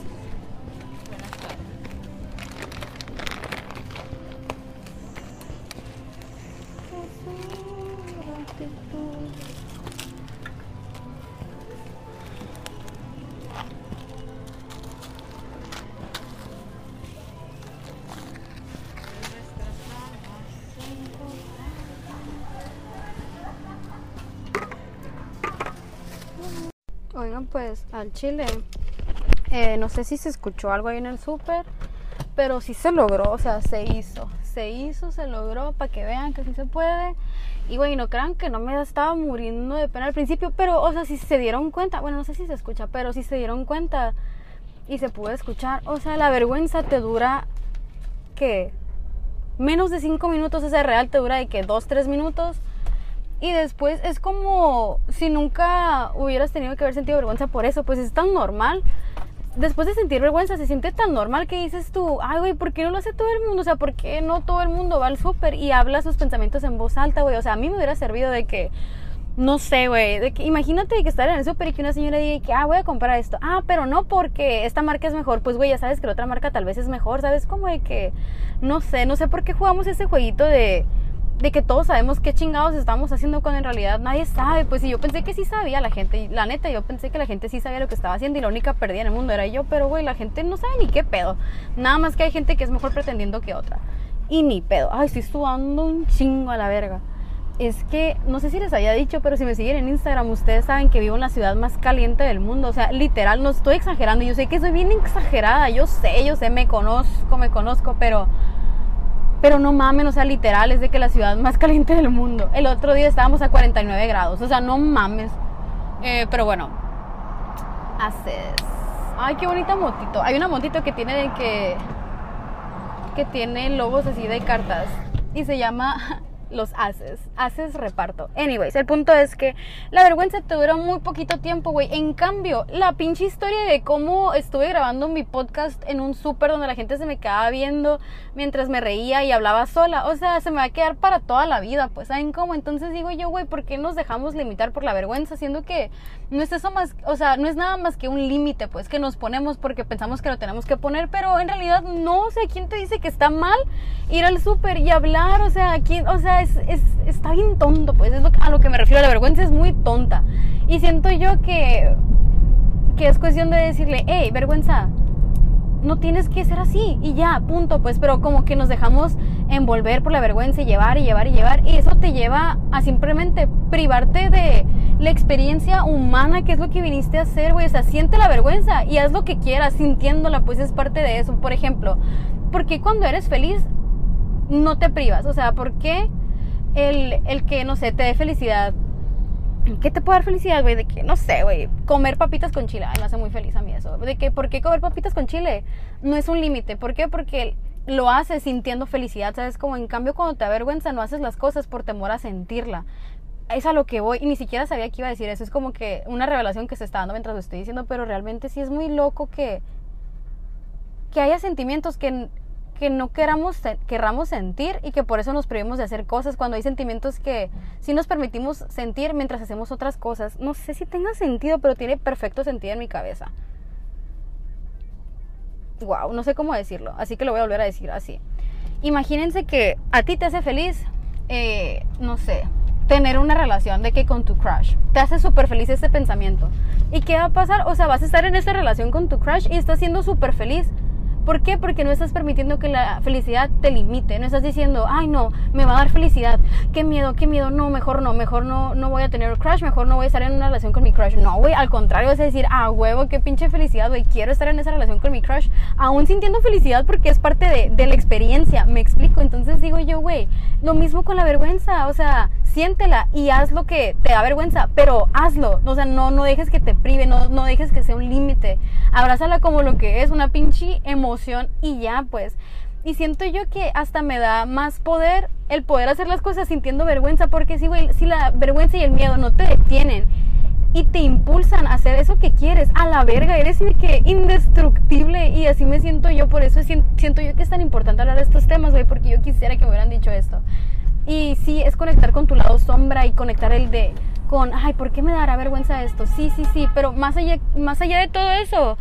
[SPEAKER 1] Pues al chile, eh, no sé si se escuchó algo ahí en el súper, pero sí se logró, o sea, se hizo, se hizo, se logró, para que vean que sí se puede. Y güey, no crean que no me estaba muriendo de pena al principio, pero, o sea, si se dieron cuenta, bueno, no sé si se escucha, pero si se dieron cuenta y se pudo escuchar, o sea, la vergüenza te dura, ¿qué? Menos de cinco minutos, ese real te dura de que dos, tres minutos y después es como si nunca hubieras tenido que haber sentido vergüenza por eso, pues es tan normal. Después de sentir vergüenza se siente tan normal que dices tú, ay güey, ¿por qué no lo hace todo el mundo? O sea, ¿por qué no todo el mundo va al súper y habla sus pensamientos en voz alta, güey? O sea, a mí me hubiera servido de que, no sé, güey, de que imagínate que estar en el súper y que una señora diga que, ah, voy a comprar esto. Ah, pero no porque esta marca es mejor. Pues, güey, ya sabes que la otra marca tal vez es mejor, ¿sabes? Como de que, no sé, no sé por qué jugamos ese jueguito de de que todos sabemos qué chingados estamos haciendo cuando en realidad nadie sabe. Pues si yo pensé que sí sabía la gente, la neta, yo pensé que la gente sí sabía lo que estaba haciendo y la única perdida en el mundo era yo, pero güey, la gente no sabe ni qué pedo. Nada más que hay gente que es mejor pretendiendo que otra. Y ni pedo. Ay, estoy sudando un chingo a la verga. Es que, no sé si les había dicho, pero si me siguen en Instagram, ustedes saben que vivo en la ciudad más caliente del mundo. O sea, literal, no estoy exagerando. Yo sé que soy bien exagerada. Yo sé, yo sé, me conozco, me conozco, pero pero no mamen, o sea, literal, es de que la ciudad más caliente del mundo. El otro día estábamos a 49 grados, o sea, no mames. Eh, pero bueno, haces. Ay, qué bonita motito. Hay una motito que tiene de que. que tiene logos así de cartas. Y se llama los haces. Haces reparto. Anyways, el punto es que la vergüenza te dura muy poquito tiempo, güey. En cambio, la pinche historia de cómo estuve grabando mi podcast en un súper donde la gente se me quedaba viendo mientras me reía y hablaba sola. O sea, se me va a quedar para toda la vida, pues, ¿saben cómo? Entonces digo yo, güey, ¿por qué nos dejamos limitar por la vergüenza? Siendo que no es eso más, o sea, no es nada más que un límite, pues, que nos ponemos porque pensamos que lo tenemos que poner, pero en realidad no, o sea, ¿quién te dice que está mal ir al súper y hablar? O sea, ¿quién, o sea, es, está bien tonto, pues es lo, a lo que me refiero. La vergüenza es muy tonta. Y siento yo que, que es cuestión de decirle, hey, vergüenza, no tienes que ser así y ya, punto, pues, pero como que nos dejamos envolver por la vergüenza y llevar y llevar y llevar y eso te lleva a simplemente privarte de la experiencia humana que es lo que viniste a hacer, güey, o sea, siente la vergüenza y haz lo que quieras sintiéndola, pues es parte de eso, por ejemplo, porque cuando eres feliz no te privas, o sea, ¿por qué? el, el que, no sé, te dé felicidad. ¿Qué te puede dar felicidad, güey? De que, no sé, güey, comer papitas con chile. Ay, me hace muy feliz a mí eso. De que, ¿por qué comer papitas con chile? No es un límite. ¿Por qué? Porque lo haces sintiendo felicidad, ¿sabes? Como en cambio cuando te avergüenza no haces las cosas por temor a sentirla. Es a lo que voy y ni siquiera sabía que iba a decir eso. Es como que una revelación que se está dando mientras lo estoy diciendo, pero realmente sí es muy loco que, que haya sentimientos que que no queramos, querramos sentir y que por eso nos prohibimos de hacer cosas cuando hay sentimientos que sí nos permitimos sentir mientras hacemos otras cosas. No sé si tenga sentido, pero tiene perfecto sentido en mi cabeza. Wow, no sé cómo decirlo, así que lo voy a volver a decir así. Imagínense que a ti te hace feliz, eh, no sé, tener una relación de que con tu crush. Te hace súper feliz ese pensamiento. ¿Y qué va a pasar? O sea, vas a estar en esta relación con tu crush y estás siendo súper feliz ¿Por qué? Porque no estás permitiendo que la felicidad te limite. No estás diciendo, ay no, me va a dar felicidad. Qué miedo, qué miedo. No, mejor no, mejor no, no voy a tener crush, mejor no voy a estar en una relación con mi crush. No, güey, al contrario, vas a decir, ah, huevo, qué pinche felicidad, güey. Quiero estar en esa relación con mi crush. Aún sintiendo felicidad porque es parte de, de la experiencia. Me explico. Entonces digo yo, güey, lo mismo con la vergüenza. O sea, siéntela y haz lo que te da vergüenza, pero hazlo. O sea, no, no dejes que te prive, no, no dejes que sea un límite. Abrázala como lo que es, una pinche emoción y ya, pues. Y siento yo que hasta me da más poder el poder hacer las cosas sintiendo vergüenza, porque si, si la vergüenza y el miedo no te detienen y te impulsan a hacer eso que quieres, a la verga, eres indestructible y así me siento yo, por eso siento yo que es tan importante hablar de estos temas, güey, porque yo quisiera que me hubieran dicho esto. Y sí, es conectar con tu lado sombra y conectar el de con, ay, ¿por qué me dará vergüenza esto? Sí, sí, sí, pero más allá, más allá de todo eso,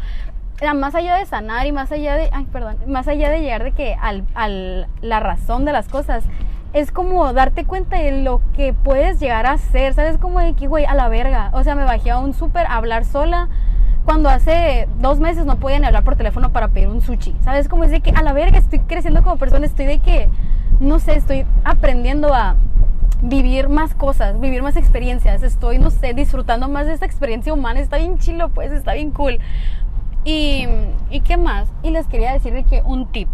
[SPEAKER 1] más allá de sanar y más allá de, ay, perdón, más allá de llegar de que al, al, la razón de las cosas, es como darte cuenta de lo que puedes llegar a hacer, ¿sabes? Como de que, güey, a la verga. O sea, me bajé a un súper hablar sola cuando hace dos meses no podía ni hablar por teléfono para pedir un sushi. ¿Sabes? Como es de que, a la verga, estoy creciendo como persona, estoy de que no sé, estoy aprendiendo a vivir más cosas, vivir más experiencias. Estoy, no sé, disfrutando más de esta experiencia humana. Está bien chilo, pues, está bien cool. Y, ¿y qué más? Y les quería decir de que un tip.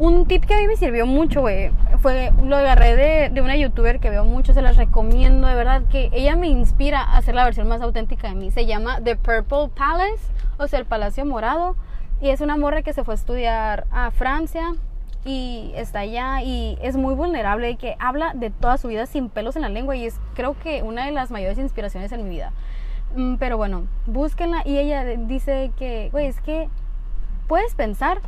[SPEAKER 1] Un tip que a mí me sirvió mucho, güey, fue, lo agarré de, de, una youtuber que veo mucho, se las recomiendo, de verdad, que ella me inspira a hacer la versión más auténtica de mí. Se llama The Purple Palace, o sea, el Palacio Morado. Y es una morra que se fue a estudiar a Francia y está allá y es muy vulnerable que habla de toda su vida sin pelos en la lengua y es creo que una de las mayores inspiraciones en mi vida. Mm, pero bueno, búsquenla y ella dice que, güey, es que puedes pensar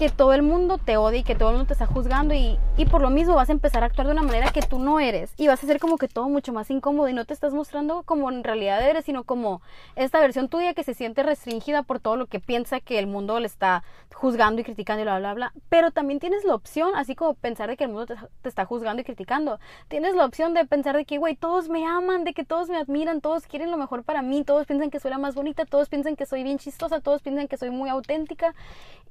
[SPEAKER 1] que todo el mundo te odia y que todo el mundo te está juzgando y, y, por lo mismo vas a empezar a actuar de una manera que tú no eres y vas a ser como que todo mucho más incómodo y no te estás mostrando como en realidad eres, sino como esta versión tuya que se siente restringida por todo lo que piensa que el mundo le está juzgando y criticando y bla, bla, bla. Pero también tienes la opción, así como pensar de que el mundo te, te está juzgando y criticando, tienes la opción de pensar de que, güey, todos me aman, de que todos me admiran, todos quieren lo mejor para mí, todos piensan que soy la más bonita, todos piensan que soy bien chistosa, todos piensan que soy muy auténtica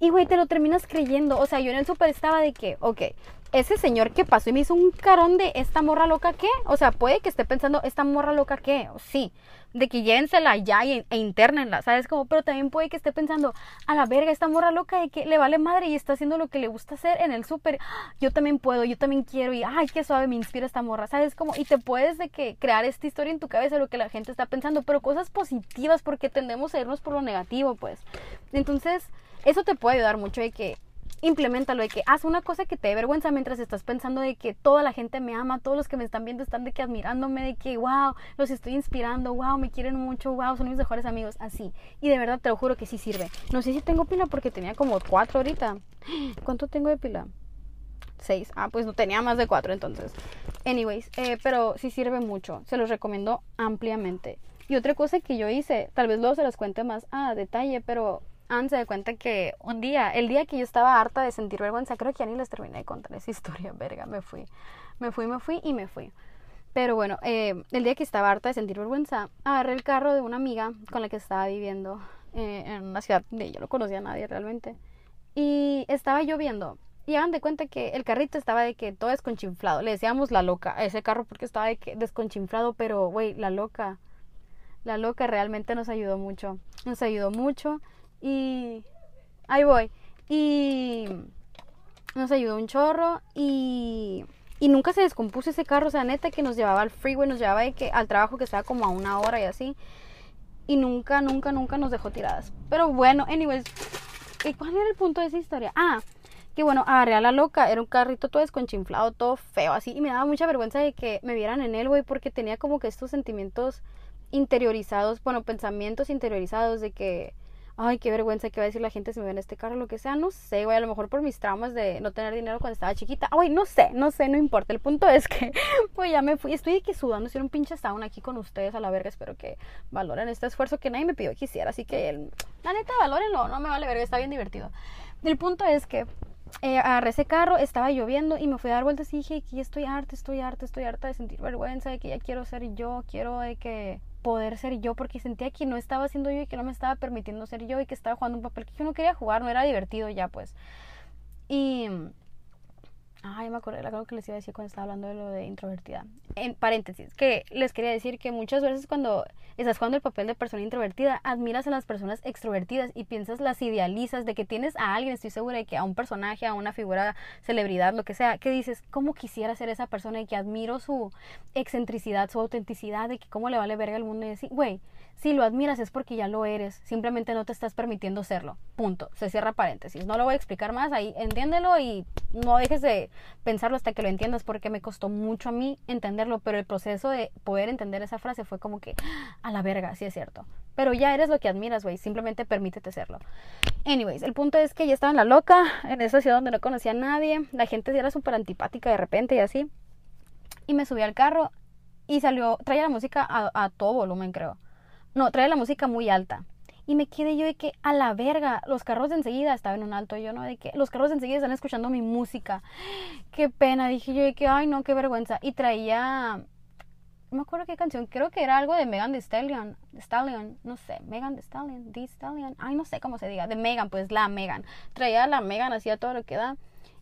[SPEAKER 1] y, güey, te lo terminas creyendo. O sea, yo en el súper estaba de que, ok, ese señor que pasó y me hizo un carón de esta morra loca, ¿qué? O sea, puede que esté pensando, ¿esta morra loca qué? Sí, de que llévensela ya e, e internenla, ¿sabes? Como, pero también puede que esté pensando, a la verga, esta morra loca de que le vale madre y está haciendo lo que le gusta hacer en el súper. Yo también puedo, yo también quiero y, ay, qué suave me inspira esta morra, ¿sabes? Como, y te puedes de que crear esta historia en tu cabeza lo que la gente está pensando, pero cosas positivas porque tendemos a irnos por lo negativo, pues. Entonces, eso te puede ayudar mucho de que implementalo, de que haz una cosa que te dé vergüenza mientras estás pensando de que toda la gente me ama, todos los que me están viendo están de que admirándome, de que wow, los estoy inspirando, wow, me quieren mucho, wow, son mis mejores amigos, así. Y de verdad te lo juro que sí sirve. No sé si tengo pila porque tenía como cuatro ahorita. ¿Cuánto tengo de pila? Seis. Ah, pues no tenía más de cuatro entonces. Anyways, eh, pero sí sirve mucho. Se los recomiendo ampliamente. Y otra cosa que yo hice, tal vez luego se las cuente más a detalle, pero Anne se da cuenta que un día, el día que yo estaba harta de sentir vergüenza, creo que ya ni les terminé de contar esa historia, verga, me fui. Me fui, me fui y me fui. Pero bueno, eh, el día que estaba harta de sentir vergüenza, agarré el carro de una amiga con la que estaba viviendo eh, en una ciudad donde yo no conocía a nadie realmente. Y estaba lloviendo. Y hagan de cuenta que el carrito estaba de que todo desconchinflado. Le decíamos la loca a ese carro porque estaba de que desconchinflado, pero güey, la loca. La loca realmente nos ayudó mucho. Nos ayudó mucho. Y ahí voy. Y nos ayudó un chorro y, y nunca se descompuso ese carro. O sea, neta que nos llevaba al freeway, nos llevaba al trabajo que estaba como a una hora y así. Y nunca, nunca, nunca nos dejó tiradas. Pero bueno, anyways. ¿Y cuál era el punto de esa historia? Ah, que bueno, agarré a la loca. Era un carrito todo desconchinflado, todo feo así. Y me daba mucha vergüenza de que me vieran en él, güey, porque tenía como que estos sentimientos interiorizados, bueno, pensamientos interiorizados de que ay, qué vergüenza que va a decir la gente si me ve en este carro, lo que sea, no sé, güey, a lo mejor por mis traumas de no tener dinero cuando estaba chiquita, güey, no sé, no sé, no importa, el punto es que, pues ya me fui, estoy que sudando, estoy un pinche sound aquí con ustedes a la verga, espero que valoren este esfuerzo que nadie me pidió que hiciera, así que, la neta, valórenlo, no me vale verga, está bien divertido. El punto es que eh, agarré ese carro, estaba lloviendo y me fui a dar vueltas y dije que estoy harta, estoy harta, estoy harta de sentir vergüenza, de que ya quiero ser yo, quiero de que poder ser yo porque sentía que no estaba siendo yo y que no me estaba permitiendo ser yo y que estaba jugando un papel que yo no quería jugar, no era divertido ya pues. Y Ay, me acordé de que les iba a decir cuando estaba hablando de lo de introvertida. En paréntesis, que les quería decir que muchas veces cuando estás jugando el papel de persona introvertida, admiras a las personas extrovertidas y piensas, las idealizas de que tienes a alguien, estoy segura de que a un personaje, a una figura, celebridad, lo que sea, que dices, ¿cómo quisiera ser esa persona y que admiro su excentricidad, su autenticidad, de que cómo le vale verga al mundo y decir, güey, si lo admiras es porque ya lo eres, simplemente no te estás permitiendo serlo. Punto. Se cierra paréntesis. No lo voy a explicar más, ahí entiéndelo y no dejes de pensarlo hasta que lo entiendas porque me costó mucho a mí entenderlo, pero el proceso de poder entender esa frase fue como que a la verga, sí es cierto. Pero ya eres lo que admiras, güey, simplemente permítete serlo. Anyways, el punto es que ya estaba en la loca, en esa ciudad donde no conocía a nadie, la gente era súper antipática de repente y así. Y me subí al carro y salió, traía la música a todo volumen, creo no, trae la música muy alta. Y me quedé yo de que a la verga, los carros de enseguida, estaba en un alto yo, ¿no? De que los carros de enseguida están escuchando mi música. Qué pena, dije yo de que, ay no, qué vergüenza. Y traía, no me acuerdo qué canción, creo que era algo de Megan Thee Stallion, Stallion, no sé, Megan Thee Stallion, Thee Stallion, ay no sé cómo se diga, de Megan, pues la Megan. Traía la Megan, hacía todo lo que da.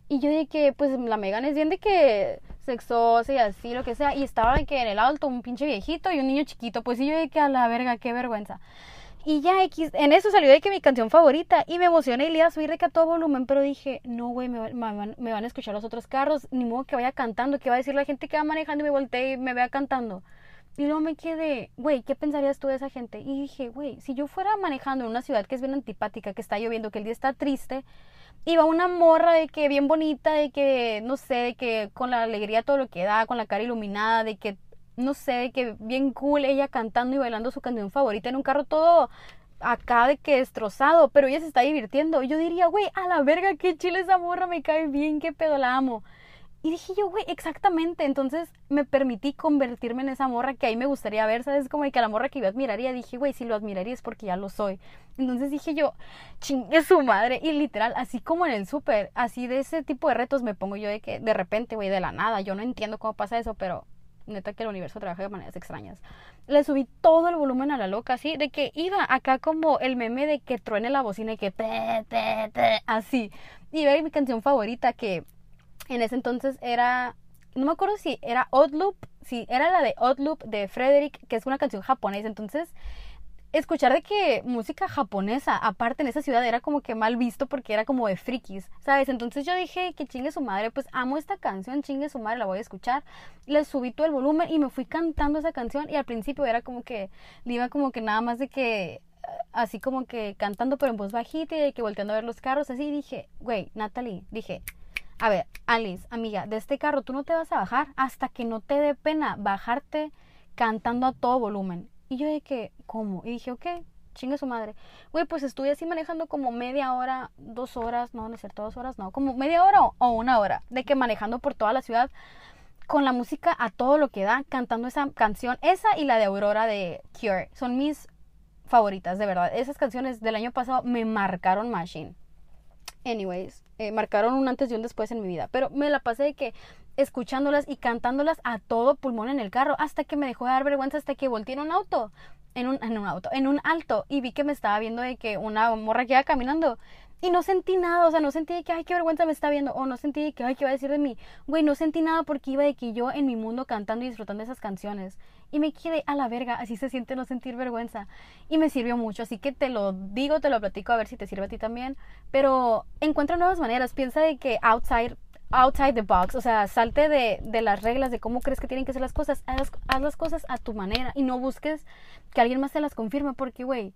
[SPEAKER 1] Y yo de que, pues la Megan es bien de que sexosa y así, lo que sea. Y estaba que en el alto un pinche viejito y un niño chiquito. Pues sí, yo de que a la verga, qué vergüenza. Y ya en eso salió de que mi canción favorita y me emocioné y le iba a subir de que a todo volumen, pero dije, no, güey, me, me, van a escuchar los otros carros, ni modo que vaya cantando, que va a decir la gente que va manejando y me volteé y me vea cantando. Y luego me quedé, güey, ¿qué pensarías tú de esa gente? Y dije, güey, si yo fuera manejando en una ciudad que es bien antipática, que está lloviendo, que el día está triste, iba una morra de que bien bonita, de que, no sé, de que con la alegría todo lo que da, con la cara iluminada, de que, no sé, de que bien cool ella cantando y bailando su canción favorita en un carro todo acá de que destrozado, pero ella se está divirtiendo. Yo diría, güey, a la verga, qué chile esa morra, me cae bien, qué pedo la amo. Y dije yo, güey, exactamente. Entonces me permití convertirme en esa morra que ahí me gustaría ver, ¿sabes? Como que la morra que yo admiraría. Dije, güey, si lo admiraría es porque ya lo soy. Entonces dije yo, chingue su madre. Y literal, así como en el súper, así de ese tipo de retos me pongo yo de que de repente, güey, de la nada. Yo no entiendo cómo pasa eso, pero neta que el universo trabaja de maneras extrañas. Le subí todo el volumen a la loca, así, de que iba acá como el meme de que truene la bocina y que te, te, te, así. Y ve mi canción favorita que en ese entonces era, no me acuerdo si era Odd Loop, si era la de Odd Loop de Frederick, que es una canción japonesa. Entonces, escuchar de que música japonesa, aparte en esa ciudad, era como que mal visto porque era como de frikis, ¿sabes? Entonces yo dije que chingue su madre, pues amo esta canción, chingue su madre, la voy a escuchar. Le subí todo el volumen y me fui cantando esa canción y al principio era como que, le iba como que nada más de que así como que cantando pero en voz bajita y que volteando a ver los carros, así dije, güey, Natalie, dije, a ver, Alice, amiga, de este carro tú no te vas a bajar hasta que no te dé pena bajarte cantando a todo volumen. Y yo dije, ¿cómo? Y dije, ok, chingue su madre. Güey, pues estuve así manejando como media hora, dos horas, no, no es cierto, dos horas, no, como media hora o una hora, de que manejando por toda la ciudad con la música a todo lo que da, cantando esa canción, esa y la de Aurora de Cure, son mis favoritas, de verdad. Esas canciones del año pasado me marcaron Machine. Anyways, eh, marcaron un antes y un después en mi vida. Pero me la pasé de que escuchándolas y cantándolas a todo pulmón en el carro hasta que me dejó de dar vergüenza hasta que volteé en un auto. En un, en un auto, en un alto. Y vi que me estaba viendo de que una morra que iba caminando. Y no sentí nada, o sea, no sentí que, ay, qué vergüenza me está viendo, o no sentí de que, ay, qué va a decir de mí. Güey, no sentí nada porque iba de que yo en mi mundo cantando y disfrutando de esas canciones. Y me quedé a la verga, así se siente no sentir vergüenza. Y me sirvió mucho, así que te lo digo, te lo platico a ver si te sirve a ti también. Pero encuentra nuevas maneras, piensa de que outside outside the box, o sea, salte de, de, las reglas de cómo crees que tienen que ser las cosas, haz, haz, las cosas a tu manera y no busques que alguien más te las confirme, porque, güey,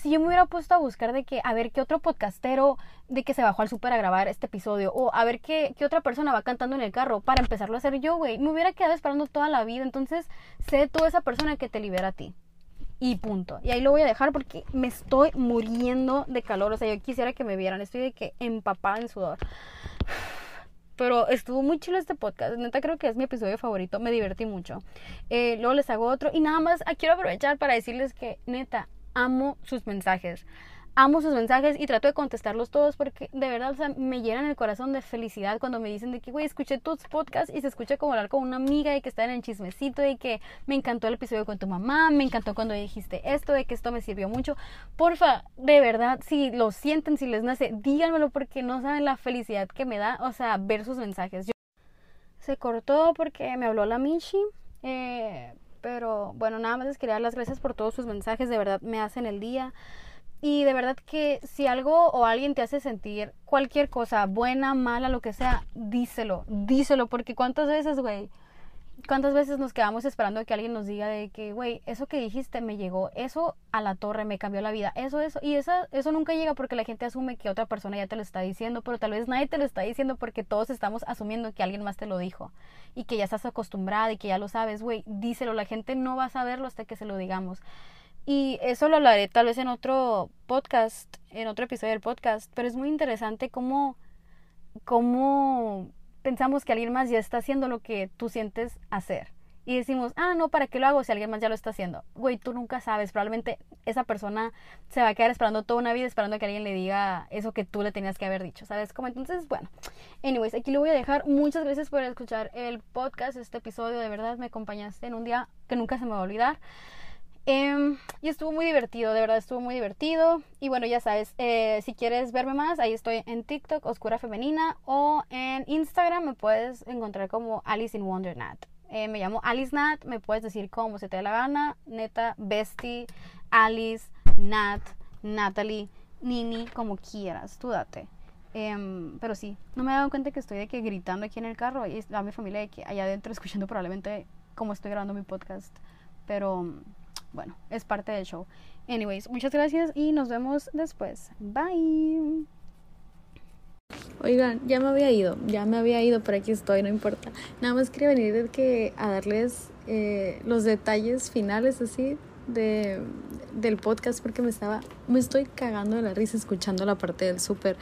[SPEAKER 1] si yo me hubiera puesto a buscar de que, a ver qué otro podcastero de que se bajó al súper a grabar este episodio, o a ver qué, qué otra persona va cantando en el carro para empezarlo a hacer yo, güey, me hubiera quedado esperando toda la vida. Entonces, sé tú esa persona que te libera a ti. Y punto. Y ahí lo voy a dejar porque me estoy muriendo de calor. O sea, yo quisiera que me vieran. Estoy de que empapada en sudor. Pero estuvo muy chido este podcast. Neta, creo que es mi episodio favorito. Me divertí mucho. Eh, luego les hago otro. Y nada más, ah, quiero aprovechar para decirles que, neta, amo sus mensajes. amo sus mensajes y trato de contestarlos todos porque de verdad, me llenan el corazón de felicidad cuando me dicen de que, güey, escuché tus podcasts y se escucha como hablar con una amiga y que está en el chismecito y que me encantó el episodio con tu mamá, me encantó cuando dijiste esto, de que esto me sirvió mucho. Porfa, de verdad, si lo sienten, si les nace, díganmelo porque no saben la felicidad que me da, o sea, ver sus mensajes. Se cortó porque me habló la Michi. Eh, pero bueno, nada más les quería dar las gracias por todos sus mensajes, de verdad me hacen el día. Y de verdad que si algo o alguien te hace sentir cualquier cosa, buena, mala, lo que sea, díselo, díselo, porque cuántas veces, güey, ¿Cuántas veces nos quedamos esperando que alguien nos diga de que, güey, eso que dijiste me llegó, eso a la torre me cambió la vida, eso, eso, y esa, eso nunca llega porque la gente asume que otra persona ya te lo está diciendo, pero tal vez nadie te lo está diciendo porque todos estamos asumiendo que alguien más te lo dijo y que ya estás acostumbrada y que ya lo sabes, güey, díselo, la gente no va a saberlo hasta que se lo digamos. Y eso lo hablaré tal vez en otro podcast, en otro episodio del podcast, pero es muy interesante cómo, cómo pensamos que alguien más ya está haciendo lo que tú sientes hacer. Y decimos, ah, no, ¿para qué lo hago si alguien más ya lo está haciendo? Güey, tú nunca sabes. Probablemente esa persona se va a quedar esperando toda una vida esperando que alguien le diga eso que tú le tenías que haber dicho, ¿sabes? Como entonces, bueno. Anyways, aquí lo voy a dejar. Muchas gracias por escuchar el podcast, este episodio. De verdad, me acompañaste en un día que nunca se me va a olvidar. Em, y estuvo muy divertido, de verdad estuvo muy divertido. Y bueno, ya sabes, eh, si quieres verme más, ahí estoy en TikTok, Oscura Femenina, o en Instagram me puedes encontrar como Alice in Wonder Nat. Eh, me llamo Alice Nat, me puedes decir como se te dé la gana, neta, Bestie, Alice, Nat, Natalie, Nini, como quieras, tú date. Em, pero sí, no me he dado cuenta que estoy de que gritando aquí en el carro y a mi familia de que allá adentro escuchando probablemente como estoy grabando mi podcast. Pero bueno, es parte del show. Anyways, muchas gracias y nos vemos después. Bye. Oigan, ya me había ido, ya me había ido, pero aquí estoy, no importa. Nada más quería venir que, a darles eh, los detalles finales así de, del podcast porque me estaba, me estoy cagando de la risa escuchando la parte del súper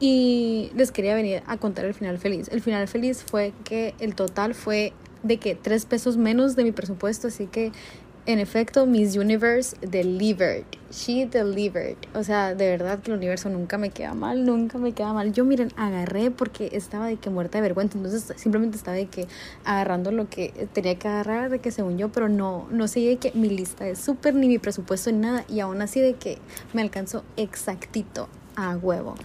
[SPEAKER 1] y les quería venir a contar el final feliz. El final feliz fue que el total fue de que tres pesos menos de mi presupuesto, así que en efecto, Miss Universe delivered. She delivered. O sea, de verdad que el universo nunca me queda mal, nunca me queda mal. Yo, miren, agarré porque estaba de que muerta de vergüenza. Entonces, simplemente estaba de que agarrando lo que tenía que agarrar, de que según yo, pero no, no sé de que mi lista es súper, ni mi presupuesto, ni nada. Y aún así, de que me alcanzó exactito a huevo.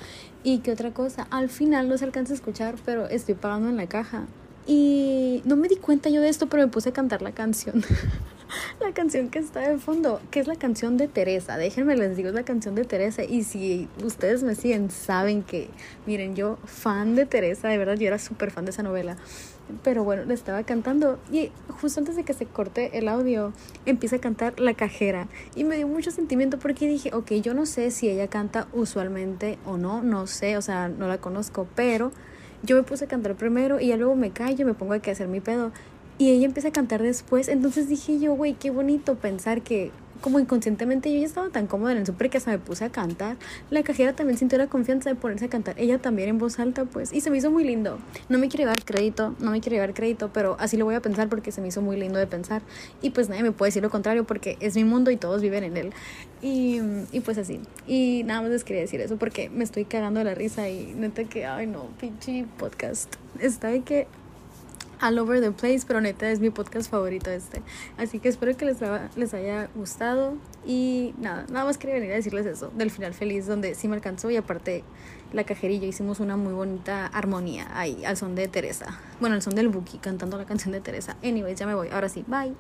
[SPEAKER 1] Y qué otra cosa, al final no se alcanza a escuchar, pero estoy pagando en la caja. Y no me di cuenta yo de esto, pero me puse a cantar la canción. la canción que está de fondo, que es la canción de Teresa. Déjenme les digo, es la canción de Teresa. Y si ustedes me siguen, saben que, miren, yo fan de Teresa, de verdad, yo era súper fan de esa novela. Pero bueno, le estaba cantando y justo antes de que se corte el audio, empieza a cantar La Cajera. Y me dio mucho sentimiento porque dije, ok, yo no sé si ella canta usualmente o no, no sé, o sea, no la conozco, pero yo me puse a cantar primero y ya luego me callo, me pongo a que hacer mi pedo. Y ella empieza a cantar después. Entonces dije yo, güey, qué bonito pensar que como inconscientemente yo ya estaba tan cómoda en el súper que me puse a cantar. La cajera también sintió la confianza de ponerse a cantar. Ella también en voz alta, pues. Y se me hizo muy lindo. No me quiere llevar crédito, no me quiere llevar crédito, pero así lo voy a pensar porque se me hizo muy lindo de pensar. Y pues nadie me puede decir lo contrario porque es mi mundo y todos viven en él. Y, y pues así. Y nada más les quería decir eso porque me estoy cagando la risa y neta que, ay no, pinche podcast. Está de que all over the place, pero neta es mi podcast favorito este. Así que espero que les, les haya gustado y nada, nada más quería venir a decirles eso, del final feliz, donde sí me alcanzó y aparte la cajerilla hicimos una muy bonita armonía ahí, al son de Teresa. Bueno, al son del Buki, cantando la canción de Teresa. Anyways, ya me voy, ahora sí, bye.